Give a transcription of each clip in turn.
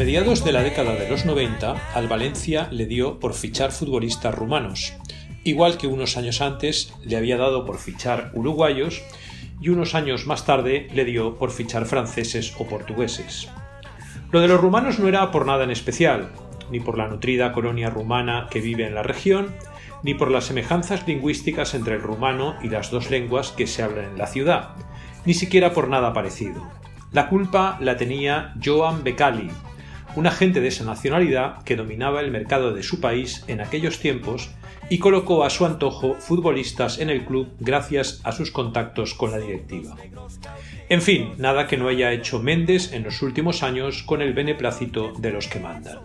Mediados de la década de los 90, al Valencia le dio por fichar futbolistas rumanos, igual que unos años antes le había dado por fichar uruguayos y unos años más tarde le dio por fichar franceses o portugueses. Lo de los rumanos no era por nada en especial, ni por la nutrida colonia rumana que vive en la región, ni por las semejanzas lingüísticas entre el rumano y las dos lenguas que se hablan en la ciudad, ni siquiera por nada parecido. La culpa la tenía Joan Becali, un agente de esa nacionalidad que dominaba el mercado de su país en aquellos tiempos y colocó a su antojo futbolistas en el club gracias a sus contactos con la directiva. En fin, nada que no haya hecho Méndez en los últimos años con el beneplácito de los que mandan.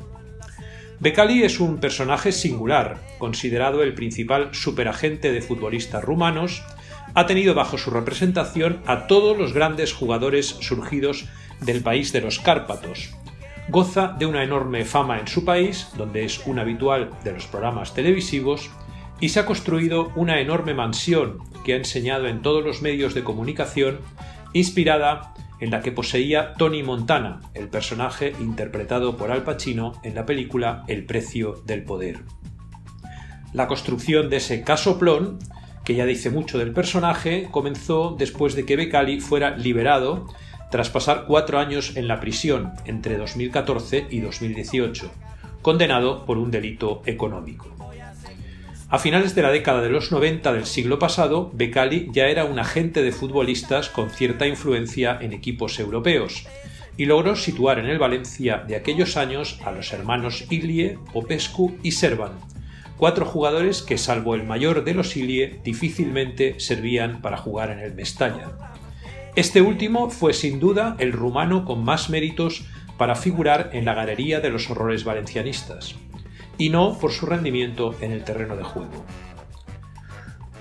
Becali es un personaje singular, considerado el principal superagente de futbolistas rumanos, ha tenido bajo su representación a todos los grandes jugadores surgidos del país de los Cárpatos, goza de una enorme fama en su país, donde es un habitual de los programas televisivos, y se ha construido una enorme mansión que ha enseñado en todos los medios de comunicación, inspirada en la que poseía Tony Montana, el personaje interpretado por Al Pacino en la película El precio del poder. La construcción de ese casoplón, que ya dice mucho del personaje, comenzó después de que Becali fuera liberado tras pasar cuatro años en la prisión entre 2014 y 2018, condenado por un delito económico. A finales de la década de los 90 del siglo pasado, Becali ya era un agente de futbolistas con cierta influencia en equipos europeos, y logró situar en el Valencia de aquellos años a los hermanos Ilie, Popescu y Servan, cuatro jugadores que, salvo el mayor de los Ilie, difícilmente servían para jugar en el Mestalla. Este último fue sin duda el rumano con más méritos para figurar en la galería de los horrores valencianistas, y no por su rendimiento en el terreno de juego.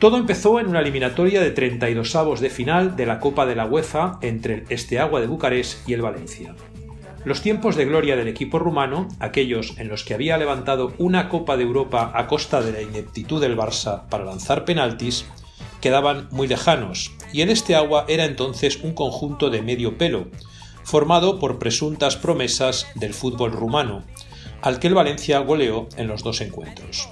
Todo empezó en una eliminatoria de 32 avos de final de la Copa de la UEFA entre el Esteagua de Bucarest y el Valencia. Los tiempos de gloria del equipo rumano, aquellos en los que había levantado una Copa de Europa a costa de la ineptitud del Barça para lanzar penaltis, quedaban muy lejanos, y en este agua era entonces un conjunto de medio pelo, formado por presuntas promesas del fútbol rumano, al que el Valencia goleó en los dos encuentros.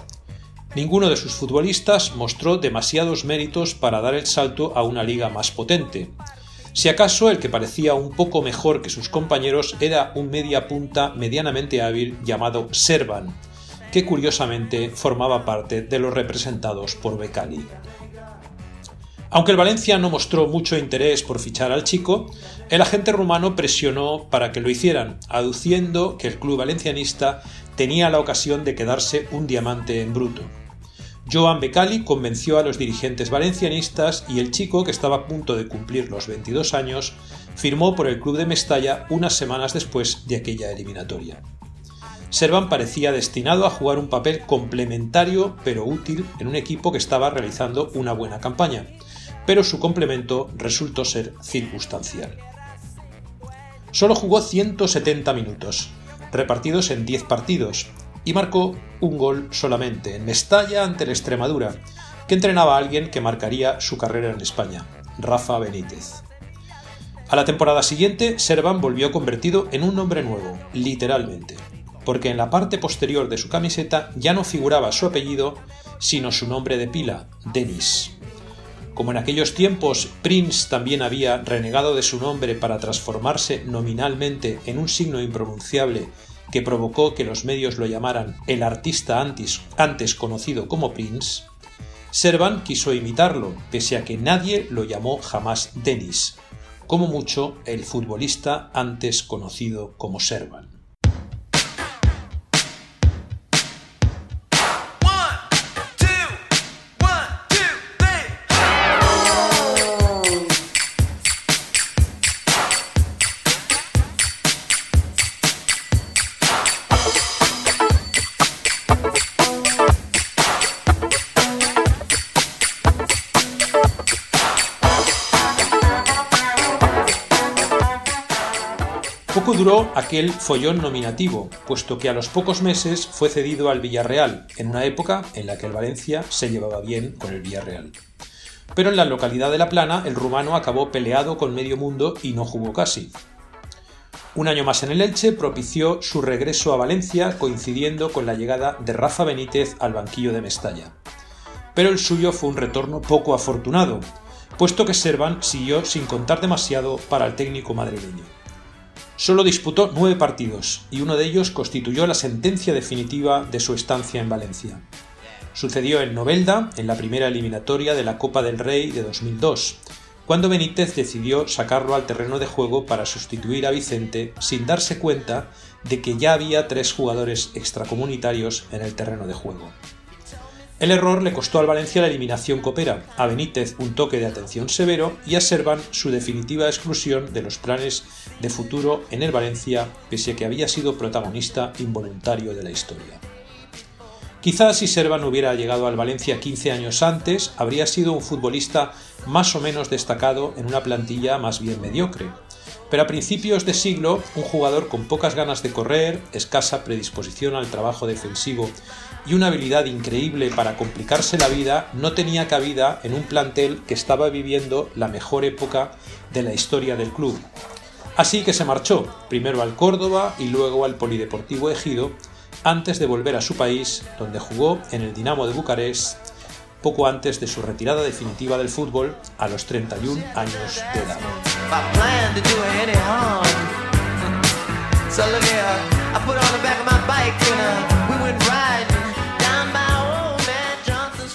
Ninguno de sus futbolistas mostró demasiados méritos para dar el salto a una liga más potente. Si acaso el que parecía un poco mejor que sus compañeros era un media punta medianamente hábil llamado Servan, que curiosamente formaba parte de los representados por Becali. Aunque el Valencia no mostró mucho interés por fichar al chico, el agente rumano presionó para que lo hicieran, aduciendo que el club valencianista tenía la ocasión de quedarse un diamante en bruto. Joan Becali convenció a los dirigentes valencianistas y el chico, que estaba a punto de cumplir los 22 años, firmó por el club de Mestalla unas semanas después de aquella eliminatoria. Servan parecía destinado a jugar un papel complementario pero útil en un equipo que estaba realizando una buena campaña, pero su complemento resultó ser circunstancial. Solo jugó 170 minutos, repartidos en 10 partidos, y marcó un gol solamente, en Mestalla ante la Extremadura, que entrenaba a alguien que marcaría su carrera en España, Rafa Benítez. A la temporada siguiente, Servan volvió convertido en un nombre nuevo, literalmente, porque en la parte posterior de su camiseta ya no figuraba su apellido, sino su nombre de pila, Denis. Como en aquellos tiempos Prince también había renegado de su nombre para transformarse nominalmente en un signo impronunciable que provocó que los medios lo llamaran el artista antes, conocido como Prince, Servan quiso imitarlo, pese a que nadie lo llamó jamás Denis, como mucho el futbolista antes conocido como Servan. Duró aquel follón nominativo, puesto que a los pocos meses fue cedido al Villarreal, en una época en la que el Valencia se llevaba bien con el Villarreal. Pero en la localidad de La Plana el rumano acabó peleado con medio mundo y no jugó casi. Un año más en el Elche propició su regreso a Valencia coincidiendo con la llegada de Rafa Benítez al banquillo de Mestalla. Pero el suyo fue un retorno poco afortunado, puesto que Servan siguió sin contar demasiado para el técnico madrileño. Solo disputó nueve partidos y uno de ellos constituyó la sentencia definitiva de su estancia en Valencia. Sucedió en Novelda, en la primera eliminatoria de la Copa del Rey de 2002, cuando Benítez decidió sacarlo al terreno de juego para sustituir a Vicente sin darse cuenta de que ya había tres jugadores extracomunitarios en el terreno de juego. El error le costó al Valencia la eliminación copera, a Benítez un toque de atención severo y a Servan su definitiva exclusión de los planes de futuro en el Valencia, pese a que había sido protagonista involuntario de la historia. Quizás si Servan hubiera llegado al Valencia 15 años antes, habría sido un futbolista más o menos destacado en una plantilla más bien mediocre. Pero a principios de siglo, un jugador con pocas ganas de correr, escasa predisposición al trabajo defensivo y una habilidad increíble para complicarse la vida no tenía cabida en un plantel que estaba viviendo la mejor época de la historia del club. Así que se marchó, primero al Córdoba y luego al Polideportivo Ejido, antes de volver a su país, donde jugó en el Dinamo de Bucarest poco antes de su retirada definitiva del fútbol a los 31 años de edad. I planned to do her any harm. so look here, I put her on the back of my bike and uh, we went riding.